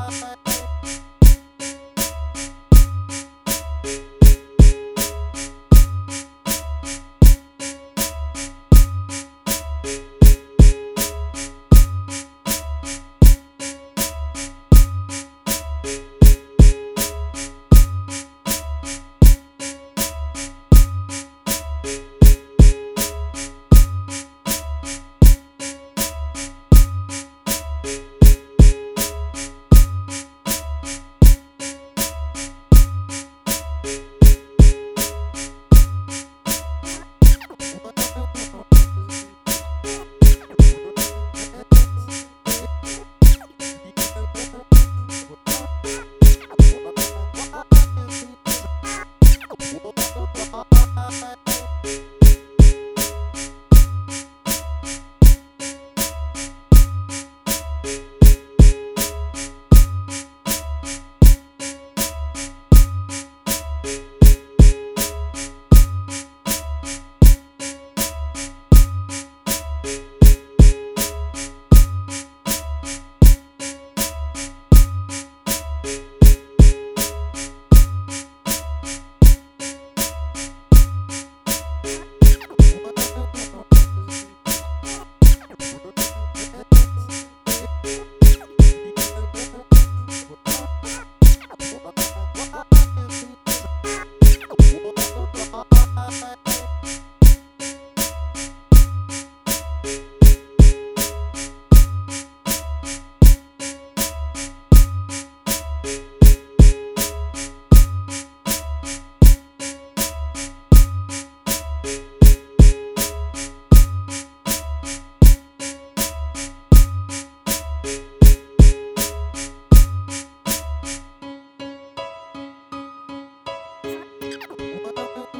Uh-huh. What?